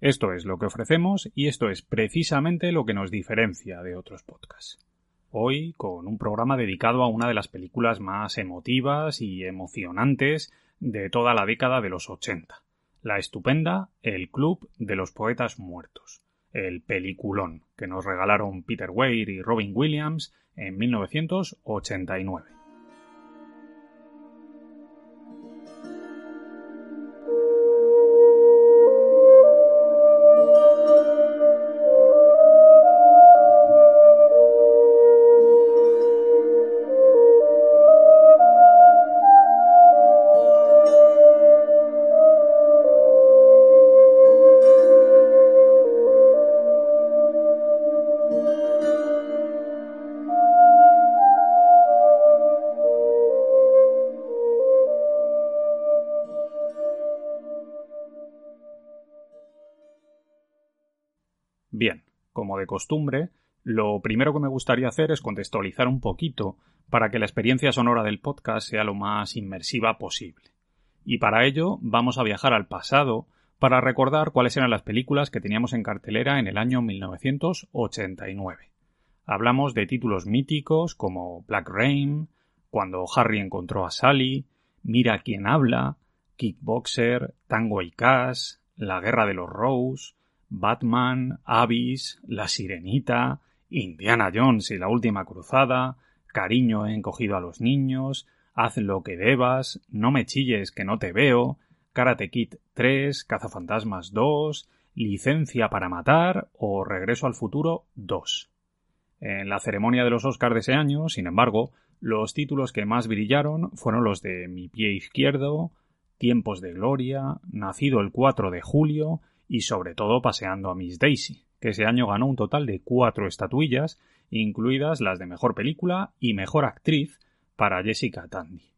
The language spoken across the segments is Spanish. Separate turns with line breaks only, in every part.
Esto es lo que ofrecemos y esto es precisamente lo que nos diferencia de otros podcasts. Hoy con un programa dedicado a una de las películas más emotivas y emocionantes de toda la década de los 80, la estupenda El Club de los Poetas Muertos, el peliculón que nos regalaron Peter Weir y Robin Williams en 1989. De costumbre, lo primero que me gustaría hacer es contextualizar un poquito para que la experiencia sonora del podcast sea lo más inmersiva posible. Y para ello vamos a viajar al pasado para recordar cuáles eran las películas que teníamos en cartelera en el año 1989. Hablamos de títulos míticos como Black Rain, Cuando Harry encontró a Sally, Mira quién habla, Kickboxer, Tango y Cash, La guerra de los Rose, Batman, Abyss, La Sirenita, Indiana Jones y la Última Cruzada, Cariño he encogido a los niños, Haz lo que debas, No me chilles que no te veo, Karate Kid 3, Cazafantasmas 2, Licencia para matar o Regreso al futuro 2. En la ceremonia de los Oscars de ese año, sin embargo, los títulos que más brillaron fueron los de Mi pie izquierdo, Tiempos de gloria, Nacido el 4 de julio y sobre todo paseando a Miss Daisy, que ese año ganó un total de cuatro estatuillas, incluidas las de mejor película y mejor actriz para Jessica Tandy.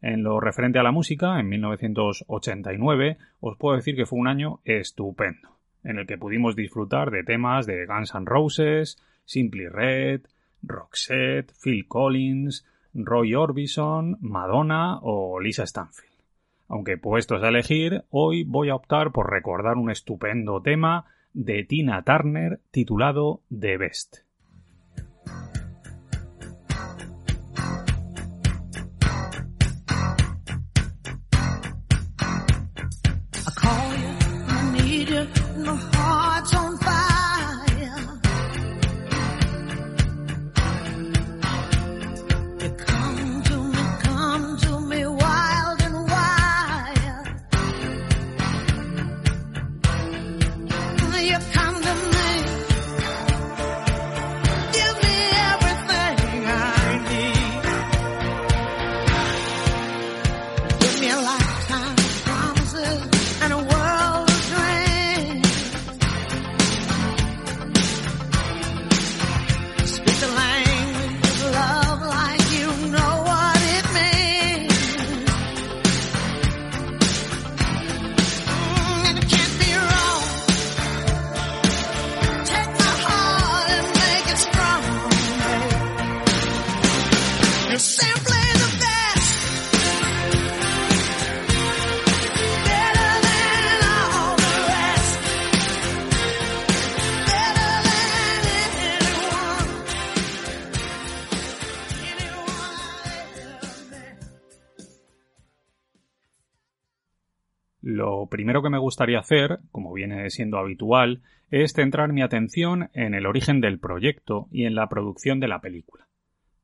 En lo referente a la música, en 1989, os puedo decir que fue un año estupendo, en el que pudimos disfrutar de temas de Guns N' Roses, Simply Red, Roxette, Phil Collins, Roy Orbison, Madonna o Lisa Stanfield. Aunque puestos a elegir, hoy voy a optar por recordar un estupendo tema de Tina Turner titulado The Best. Primero que me gustaría hacer, como viene siendo habitual, es centrar mi atención en el origen del proyecto y en la producción de la película.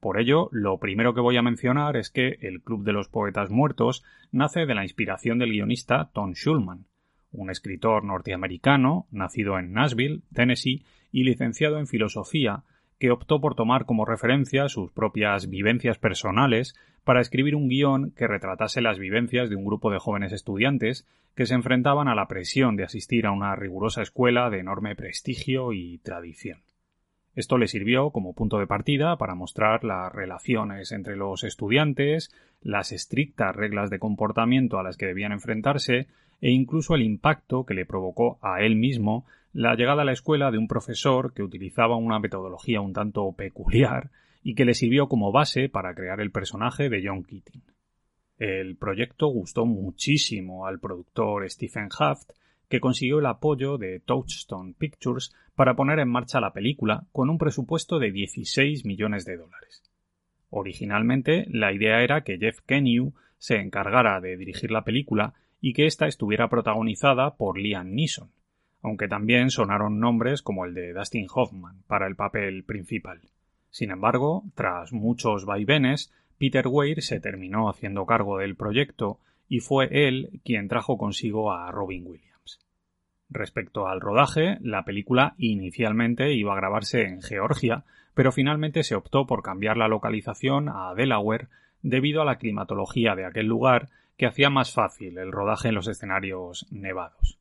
Por ello, lo primero que voy a mencionar es que el Club de los Poetas Muertos nace de la inspiración del guionista Tom Schulman, un escritor norteamericano, nacido en Nashville, Tennessee, y licenciado en filosofía, que optó por tomar como referencia sus propias vivencias personales para escribir un guion que retratase las vivencias de un grupo de jóvenes estudiantes que se enfrentaban a la presión de asistir a una rigurosa escuela de enorme prestigio y tradición. Esto le sirvió como punto de partida para mostrar las relaciones entre los estudiantes, las estrictas reglas de comportamiento a las que debían enfrentarse e incluso el impacto que le provocó a él mismo la llegada a la escuela de un profesor que utilizaba una metodología un tanto peculiar y que le sirvió como base para crear el personaje de John Keating. El proyecto gustó muchísimo al productor Stephen Haft, que consiguió el apoyo de Touchstone Pictures para poner en marcha la película con un presupuesto de 16 millones de dólares. Originalmente, la idea era que Jeff Kenew se encargara de dirigir la película y que ésta estuviera protagonizada por Liam Neeson, aunque también sonaron nombres como el de Dustin Hoffman para el papel principal. Sin embargo, tras muchos vaivenes, Peter Weir se terminó haciendo cargo del proyecto y fue él quien trajo consigo a Robin Williams. Respecto al rodaje, la película inicialmente iba a grabarse en Georgia, pero finalmente se optó por cambiar la localización a Delaware debido a la climatología de aquel lugar que hacía más fácil el rodaje en los escenarios nevados.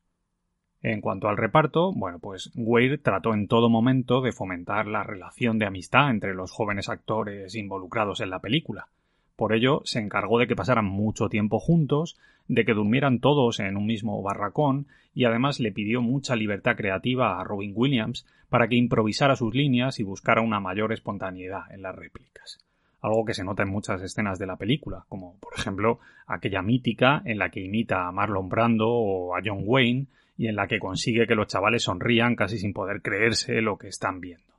En cuanto al reparto, bueno, pues Weir trató en todo momento de fomentar la relación de amistad entre los jóvenes actores involucrados en la película. Por ello, se encargó de que pasaran mucho tiempo juntos, de que durmieran todos en un mismo barracón y además le pidió mucha libertad creativa a Robin Williams para que improvisara sus líneas y buscara una mayor espontaneidad en las réplicas. Algo que se nota en muchas escenas de la película, como por ejemplo aquella mítica en la que imita a Marlon Brando o a John Wayne y en la que consigue que los chavales sonrían casi sin poder creerse lo que están viendo.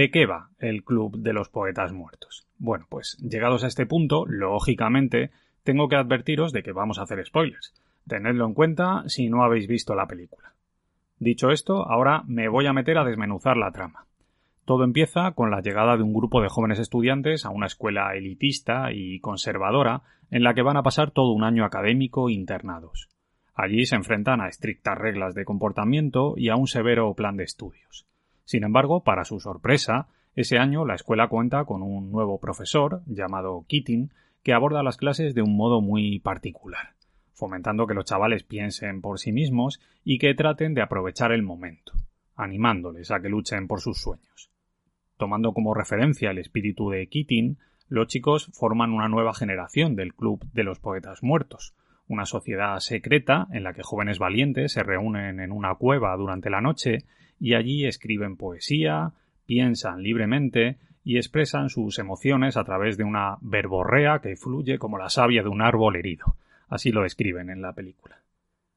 ¿De qué va el Club de los Poetas Muertos? Bueno, pues llegados a este punto, lógicamente, tengo que advertiros de que vamos a hacer spoilers. Tenedlo en cuenta si no habéis visto la película. Dicho esto, ahora me voy a meter a desmenuzar la trama. Todo empieza con la llegada de un grupo de jóvenes estudiantes a una escuela elitista y conservadora en la que van a pasar todo un año académico internados. Allí se enfrentan a estrictas reglas de comportamiento y a un severo plan de estudios. Sin embargo, para su sorpresa, ese año la escuela cuenta con un nuevo profesor, llamado Keating, que aborda las clases de un modo muy particular, fomentando que los chavales piensen por sí mismos y que traten de aprovechar el momento, animándoles a que luchen por sus sueños. Tomando como referencia el espíritu de Keating, los chicos forman una nueva generación del Club de los Poetas Muertos, una sociedad secreta en la que jóvenes valientes se reúnen en una cueva durante la noche y allí escriben poesía, piensan libremente y expresan sus emociones a través de una verborrea que fluye como la savia de un árbol herido. Así lo describen en la película.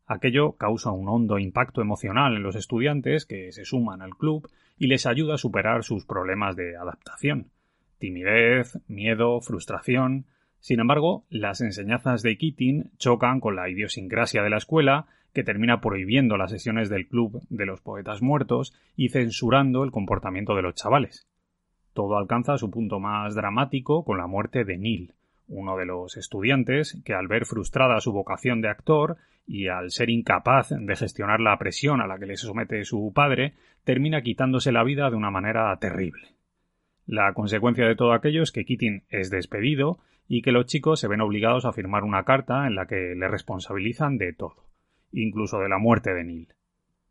Aquello causa un hondo impacto emocional en los estudiantes que se suman al club y les ayuda a superar sus problemas de adaptación. Timidez, miedo, frustración. Sin embargo, las enseñanzas de Keating chocan con la idiosincrasia de la escuela que termina prohibiendo las sesiones del club de los poetas muertos y censurando el comportamiento de los chavales. Todo alcanza su punto más dramático con la muerte de Neil, uno de los estudiantes que al ver frustrada su vocación de actor y al ser incapaz de gestionar la presión a la que le somete su padre, termina quitándose la vida de una manera terrible. La consecuencia de todo aquello es que Keating es despedido y que los chicos se ven obligados a firmar una carta en la que le responsabilizan de todo incluso de la muerte de Neil.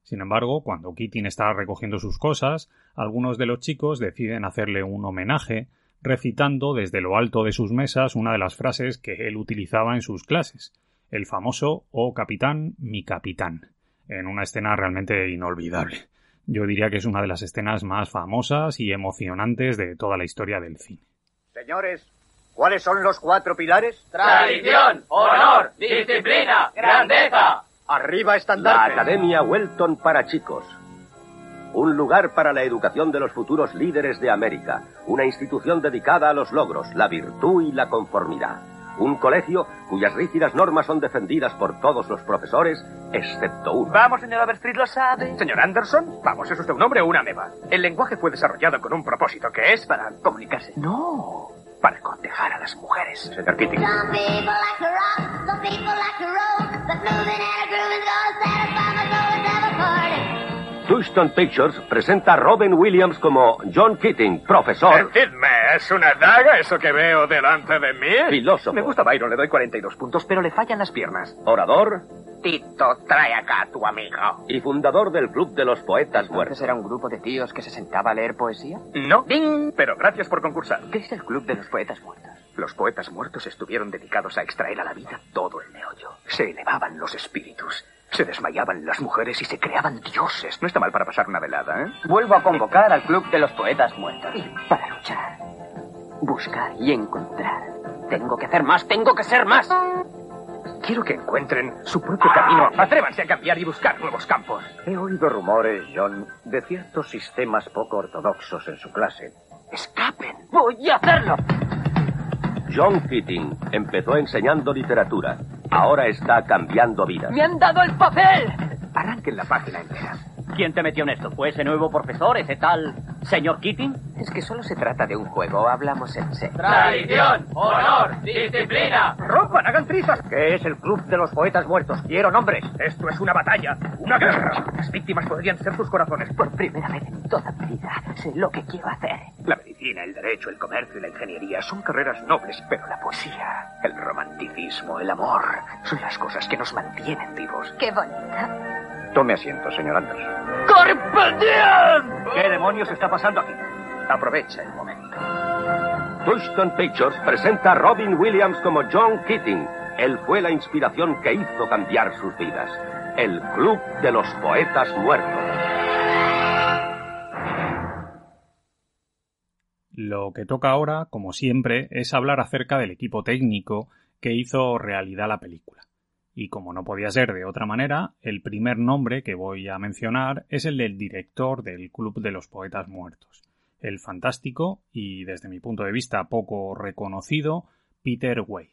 Sin embargo, cuando Keating está recogiendo sus cosas, algunos de los chicos deciden hacerle un homenaje, recitando desde lo alto de sus mesas una de las frases que él utilizaba en sus clases, el famoso Oh capitán, mi capitán, en una escena realmente inolvidable. Yo diría que es una de las escenas más famosas y emocionantes de toda la historia del cine.
Señores, ¿Cuáles son los cuatro pilares?
Tradición, honor, disciplina, grandeza.
Arriba estandarte.
La Academia Welton para chicos. Un lugar para la educación de los futuros líderes de América. Una institución dedicada a los logros, la virtud y la conformidad. Un colegio cuyas rígidas normas son defendidas por todos los profesores, excepto uno.
Vamos, señor Overstreet, lo sabe. Señor Anderson, vamos, ¿es usted un hombre o una meba? El lenguaje fue desarrollado con un propósito, que es para comunicarse. No, para cortejar a las mujeres. Señor Keating.
Touchstone Pictures presenta a Robin Williams como John Keating, profesor,
Decidme, ¿es una daga eso que veo delante de mí?
Filósofo.
Me gusta Byron, le doy 42 puntos, pero le fallan las piernas.
orador
Tito, trae acá a tu amigo.
y fundador del Club de los Poetas Muertos.
era un grupo de tíos que se sentaba a leer poesía?
No, ding, pero gracias por concursar.
¿Qué es el Club de los Poetas Muertos?
Los poetas muertos estuvieron dedicados a extraer a la vida todo el meollo. Se elevaban los espíritus, se desmayaban las mujeres y se creaban dioses. No está mal para pasar una velada, ¿eh?
Vuelvo a convocar al Club de los Poetas Muertos. Para luchar, buscar y encontrar. Tengo que hacer más, tengo que ser más.
Quiero que encuentren su propio camino. Atrévanse a cambiar y buscar nuevos campos.
He oído rumores, John, de ciertos sistemas poco ortodoxos en su clase.
Escapen. Voy a hacerlo.
John Keating empezó enseñando literatura. Ahora está cambiando vidas.
Me han dado el papel.
Arranquen la página entera.
¿Quién te metió en esto? ¿Fue ese nuevo profesor, ese tal señor Keating? Es que solo se trata de un juego, hablamos en serio.
Tradición, honor, disciplina.
¡Rompan, hagan trizas!
¿Qué es el Club de los Poetas Muertos? Quiero nombres.
Esto es una batalla, una guerra. Las víctimas podrían ser sus corazones.
Por primera vez en toda mi vida sé lo que quiero hacer.
La medicina, el derecho, el comercio y la ingeniería son carreras nobles, pero la poesía, el romanticismo, el amor, son las cosas que nos mantienen vivos.
Qué bonito.
Tome asiento, señor Anderson.
¡Carpe diem!
¿Qué demonios está pasando aquí?
Aprovecha el momento.
Touchstone Pictures presenta a Robin Williams como John Keating. Él fue la inspiración que hizo cambiar sus vidas. El Club de los Poetas Muertos.
Lo que toca ahora, como siempre, es hablar acerca del equipo técnico que hizo realidad la película. Y como no podía ser de otra manera, el primer nombre que voy a mencionar es el del director del Club de los Poetas Muertos, el fantástico y, desde mi punto de vista, poco reconocido Peter Weir,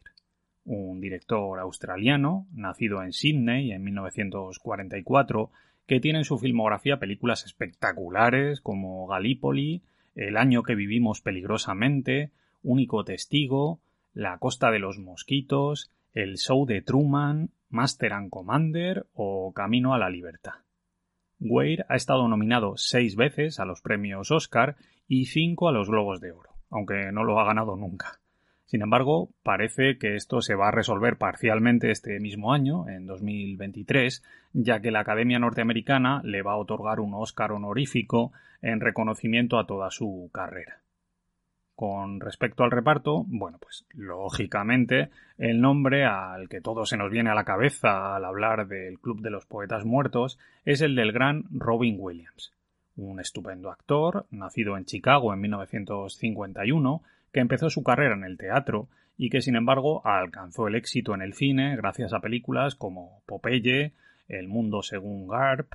un director australiano, nacido en Sydney en 1944, que tiene en su filmografía películas espectaculares como Gallipoli, El año que vivimos peligrosamente, Único testigo, La costa de los mosquitos, El show de Truman, Master and Commander o Camino a la libertad. Weir ha estado nominado seis veces a los premios Oscar y cinco a los Globos de Oro, aunque no lo ha ganado nunca. Sin embargo, parece que esto se va a resolver parcialmente este mismo año, en 2023, ya que la Academia Norteamericana le va a otorgar un Oscar honorífico en reconocimiento a toda su carrera. Con respecto al reparto, bueno, pues lógicamente el nombre al que todo se nos viene a la cabeza al hablar del Club de los Poetas Muertos es el del gran Robin Williams, un estupendo actor, nacido en Chicago en 1951, que empezó su carrera en el teatro y que sin embargo alcanzó el éxito en el cine gracias a películas como Popeye, El mundo según Garp,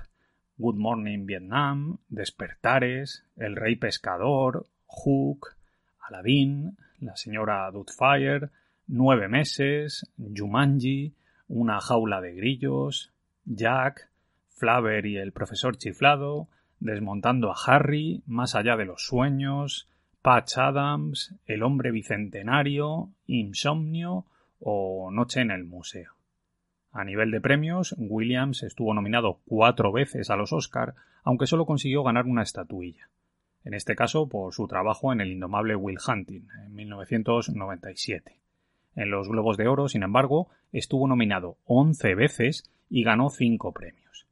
Good Morning Vietnam, Despertares, El Rey Pescador, Hook, Aladdin, La señora Doubtfire, Nueve meses, Jumanji, Una jaula de grillos, Jack, Flaver y el profesor chiflado, Desmontando a Harry, Más allá de los sueños, Patch Adams, El hombre bicentenario, Insomnio o Noche en el museo. A nivel de premios, Williams estuvo nominado cuatro veces a los Oscar, aunque solo consiguió ganar una estatuilla. En este caso por su trabajo en el indomable Will Hunting, en 1997. En los Globos de Oro, sin embargo, estuvo nominado 11 veces y ganó 5 premios.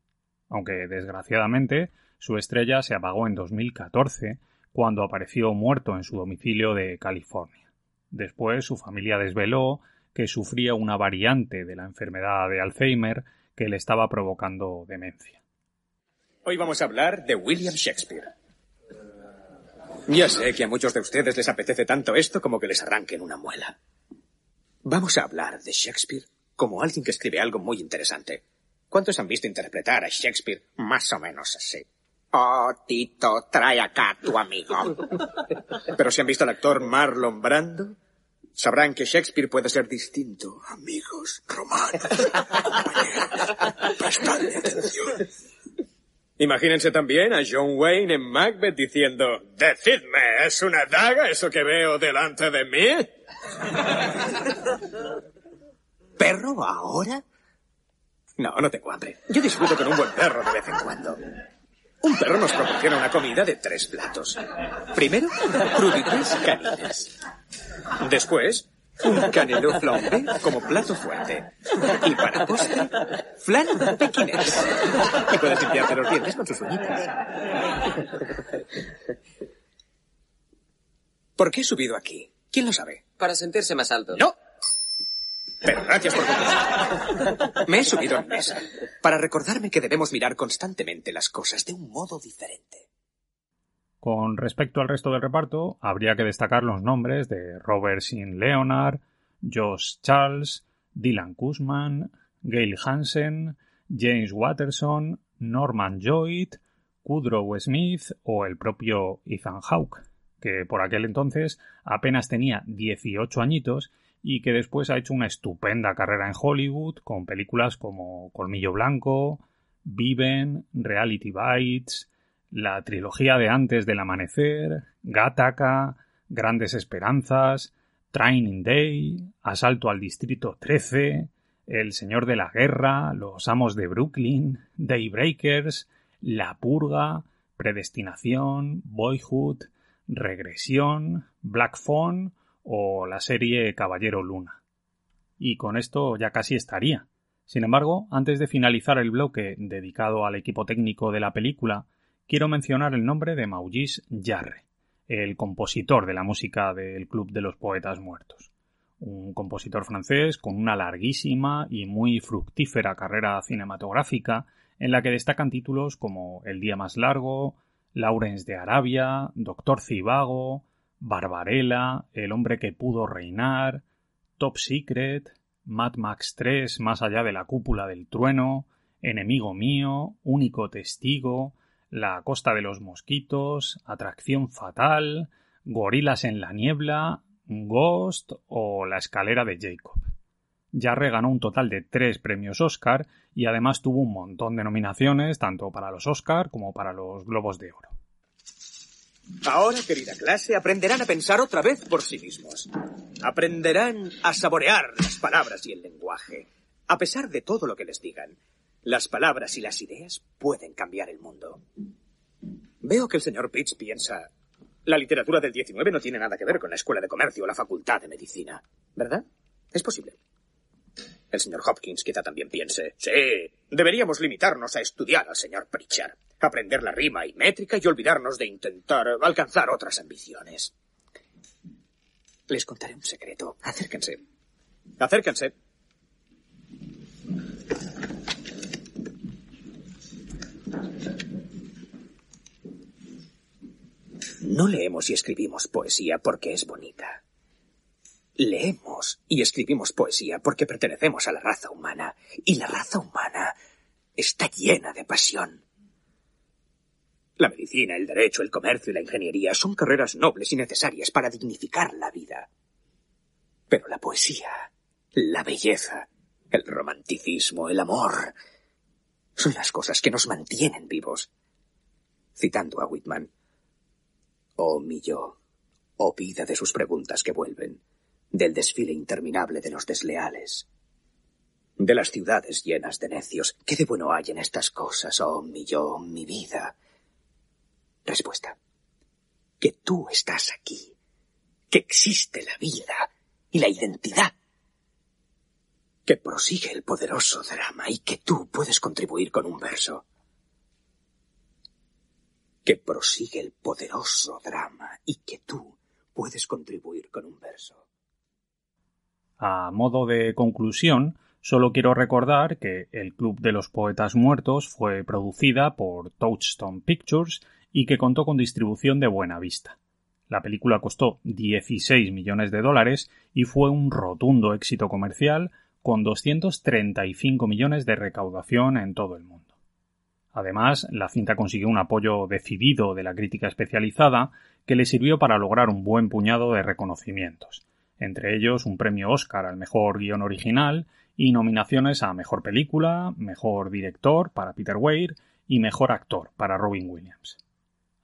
Aunque, desgraciadamente, su estrella se apagó en 2014 cuando apareció muerto en su domicilio de California. Después su familia desveló que sufría una variante de la enfermedad de Alzheimer que le estaba provocando demencia.
Hoy vamos a hablar de William Shakespeare. Ya sé que a muchos de ustedes les apetece tanto esto como que les arranquen una muela. Vamos a hablar de Shakespeare como alguien que escribe algo muy interesante. ¿Cuántos han visto interpretar a Shakespeare más o menos así? Oh, Tito, trae acá a tu amigo. Pero si han visto al actor Marlon Brando, sabrán que Shakespeare puede ser distinto. Amigos, romanos, compañeros, prestadme atención. Imagínense también a John Wayne en Macbeth diciendo, Decidme, ¿es una daga eso que veo delante de mí? ¿Perro ahora? No, no tengo hambre. Yo disfruto con un buen perro de vez en cuando. Un perro nos proporciona una comida de tres platos. Primero, crudités caniles. Después, un canelo flambé como plato fuerte. Y para postre, flan pequinés. Y puedes limpiarte los dientes con sus uñitas. ¿Por qué he subido aquí? ¿Quién lo sabe?
Para sentirse más alto.
¡No! Pero gracias por contestar. Me he subido en mesa para recordarme que debemos mirar constantemente las cosas de un modo diferente.
Con respecto al resto del reparto, habría que destacar los nombres de Robert Sin Leonard, Josh Charles, Dylan Kuzman, Gail Hansen, James Watterson, Norman Lloyd, Kudrow Smith o el propio Ethan Hawke, que por aquel entonces apenas tenía 18 añitos y que después ha hecho una estupenda carrera en Hollywood con películas como Colmillo Blanco, Viven, Reality Bites, la trilogía de Antes del Amanecer, Gattaca, Grandes Esperanzas, Training Day, Asalto al Distrito 13, El Señor de la Guerra, Los Amos de Brooklyn, Daybreakers, La Purga, Predestinación, Boyhood, Regresión, Black Phone o la serie Caballero Luna. Y con esto ya casi estaría. Sin embargo, antes de finalizar el bloque dedicado al equipo técnico de la película, quiero mencionar el nombre de Maurice Jarre, el compositor de la música del Club de los Poetas Muertos. Un compositor francés con una larguísima y muy fructífera carrera cinematográfica en la que destacan títulos como El día más largo, Lawrence de Arabia, Doctor Cibago, Barbarella, El hombre que pudo reinar, Top Secret, Mad Max 3 más allá de la cúpula del trueno, Enemigo mío, Único testigo, La costa de los mosquitos, Atracción fatal, Gorilas en la niebla, Ghost o La escalera de Jacob. Jarre ganó un total de tres premios Oscar y además tuvo un montón de nominaciones tanto para los Oscar como para los Globos de Oro.
Ahora, querida clase, aprenderán a pensar otra vez por sí mismos. Aprenderán a saborear las palabras y el lenguaje. A pesar de todo lo que les digan, las palabras y las ideas pueden cambiar el mundo. Veo que el señor Pitts piensa... La literatura del 19 no tiene nada que ver con la escuela de comercio o la facultad de medicina, ¿verdad? Es posible. El señor Hopkins quizá también piense, sí, deberíamos limitarnos a estudiar al señor Pritchard, aprender la rima y métrica y olvidarnos de intentar alcanzar otras ambiciones. Les contaré un secreto. Acérquense. Acérquense. No leemos y escribimos poesía porque es bonita. Leemos y escribimos poesía porque pertenecemos a la raza humana. Y la raza humana está llena de pasión. La medicina, el derecho, el comercio y la ingeniería son carreras nobles y necesarias para dignificar la vida. Pero la poesía, la belleza, el romanticismo, el amor, son las cosas que nos mantienen vivos. Citando a Whitman, Oh mi yo, oh vida de sus preguntas que vuelven, del desfile interminable de los desleales, de las ciudades llenas de necios. ¿Qué de bueno hay en estas cosas, oh mi yo, mi vida? Respuesta. Que tú estás aquí, que existe la vida y la identidad, que prosigue el poderoso drama y que tú puedes contribuir con un verso. Que prosigue el poderoso drama y que tú puedes contribuir con un verso.
A modo de conclusión, solo quiero recordar que El Club de los Poetas Muertos fue producida por Touchstone Pictures y que contó con distribución de Buena Vista. La película costó 16 millones de dólares y fue un rotundo éxito comercial con 235 millones de recaudación en todo el mundo. Además, la cinta consiguió un apoyo decidido de la crítica especializada que le sirvió para lograr un buen puñado de reconocimientos, entre ellos un premio Oscar al mejor guion original y nominaciones a mejor película, mejor director para Peter Weir y mejor actor para Robin Williams.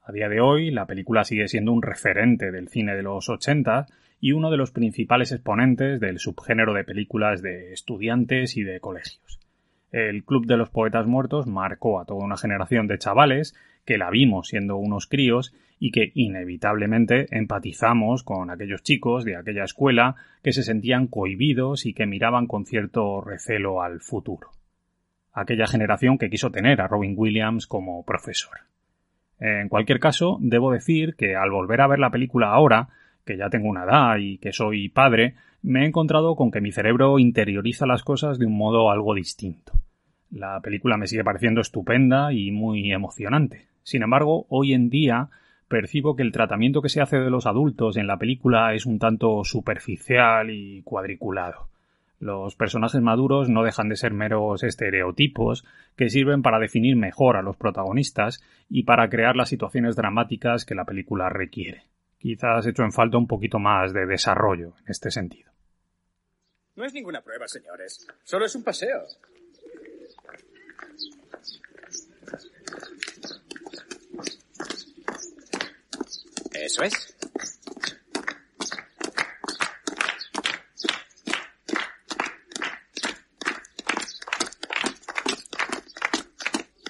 A día de hoy, la película sigue siendo un referente del cine de los 80 y uno de los principales exponentes del subgénero de películas de estudiantes y de colegios. El Club de los Poetas Muertos marcó a toda una generación de chavales que la vimos siendo unos críos y que inevitablemente empatizamos con aquellos chicos de aquella escuela que se sentían cohibidos y que miraban con cierto recelo al futuro. Aquella generación que quiso tener a Robin Williams como profesor. En cualquier caso, debo decir que al volver a ver la película ahora, que ya tengo una edad y que soy padre, me he encontrado con que mi cerebro interioriza las cosas de un modo algo distinto. La película me sigue pareciendo estupenda y muy emocionante. Sin embargo, hoy en día percibo que el tratamiento que se hace de los adultos en la película es un tanto superficial y cuadriculado. Los personajes maduros no dejan de ser meros estereotipos que sirven para definir mejor a los protagonistas y para crear las situaciones dramáticas que la película requiere. Quizás hecho en falta un poquito más de desarrollo en este sentido.
No es ninguna prueba, señores. Solo es un paseo. Eso es.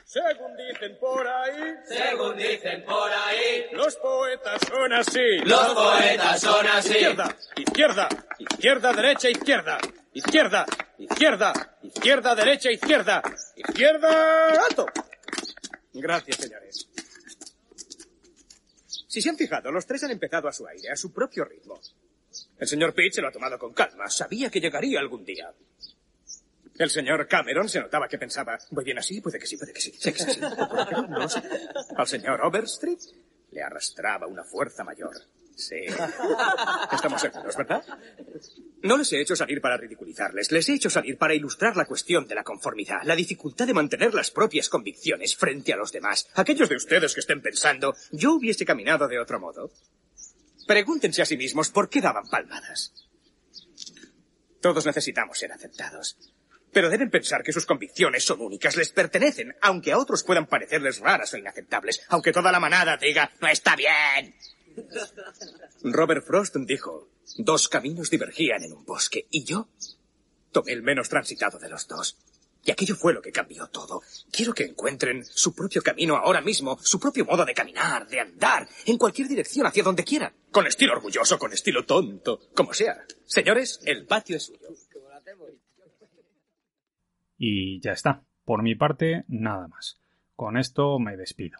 Según dicen por ahí,
Según dicen por ahí,
los poetas son así.
los poetas son así.
Izquierda, izquierda, izquierda, derecha, izquierda. Izquierda, izquierda, izquierda, derecha, izquierda. Izquierda, alto. Gracias, señores. Si se han fijado, los tres han empezado a su aire, a su propio ritmo. El señor Pitt se lo ha tomado con calma. Sabía que llegaría algún día. El señor Cameron se notaba que pensaba, voy bien así, puede que sí, puede que sí. Sé que no lo sé. Al señor Overstreet le arrastraba una fuerza mayor. Sí. Estamos seguros, ¿verdad? No les he hecho salir para ridiculizarles, les he hecho salir para ilustrar la cuestión de la conformidad, la dificultad de mantener las propias convicciones frente a los demás. Aquellos de ustedes que estén pensando, yo hubiese caminado de otro modo. Pregúntense a sí mismos por qué daban palmadas. Todos necesitamos ser aceptados. Pero deben pensar que sus convicciones son únicas, les pertenecen, aunque a otros puedan parecerles raras o inaceptables, aunque toda la manada diga, no está bien. Robert Frost dijo, dos caminos divergían en un bosque, y yo tomé el menos transitado de los dos. Y aquello fue lo que cambió todo. Quiero que encuentren su propio camino ahora mismo, su propio modo de caminar, de andar, en cualquier dirección, hacia donde quieran. Con estilo orgulloso, con estilo tonto, como sea. Señores, el patio es suyo.
Y ya está. Por mi parte, nada más. Con esto me despido.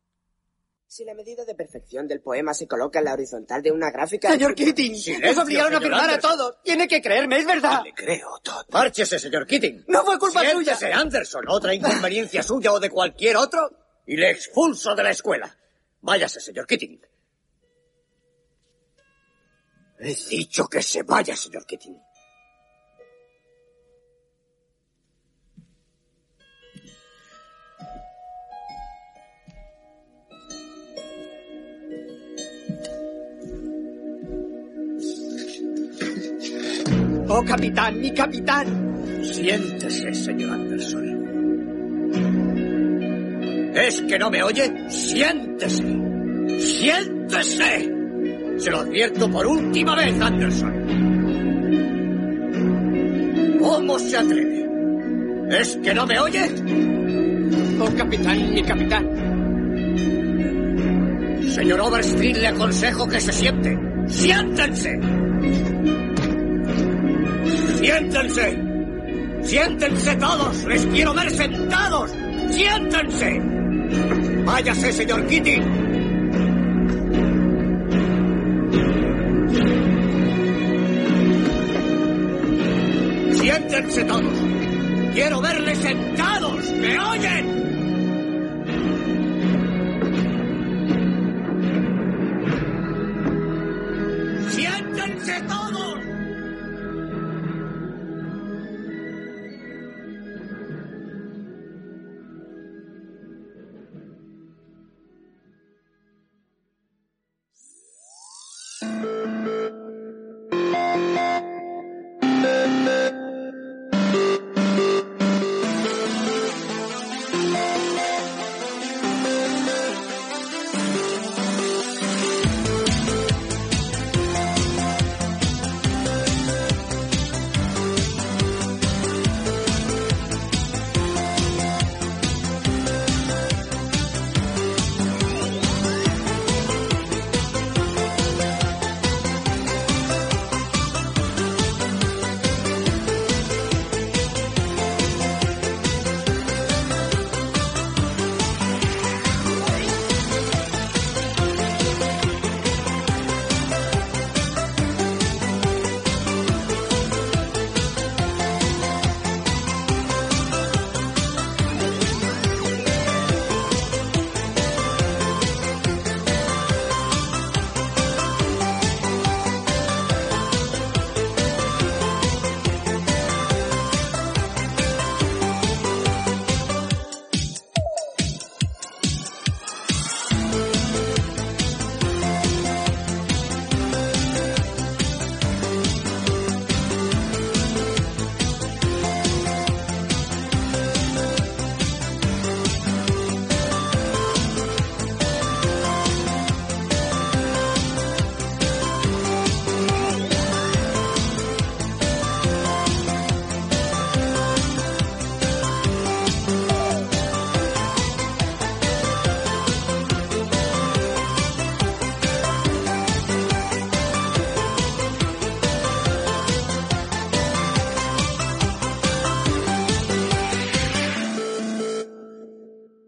Si la medida de perfección del poema se coloca en la horizontal de una gráfica...
Señor Keating, nos obligaron a firmar a todos. Tiene que creerme, es verdad.
Le creo, Todd.
Márchese, señor Keating. No fue culpa suya.
Siéntese, Anderson. ¿Otra inconveniencia suya o de cualquier otro? Y le expulso de la escuela. Váyase, señor Keating. He dicho que se vaya, señor Keating.
Oh, capitán, mi capitán.
Siéntese, señor Anderson. ¿Es que no me oye? Siéntese. Siéntese. Se lo advierto por última vez, Anderson. ¿Cómo se atreve? ¿Es que no me oye?
Oh, capitán, mi capitán.
Señor Overstreet, le aconsejo que se siente. ¡Siéntense! ¡Siéntense! ¡Siéntense todos! ¡Les quiero ver sentados! ¡Siéntense!
Váyase, señor Kitty. Siéntense todos. Quiero verles sentados. ¿Me oyen?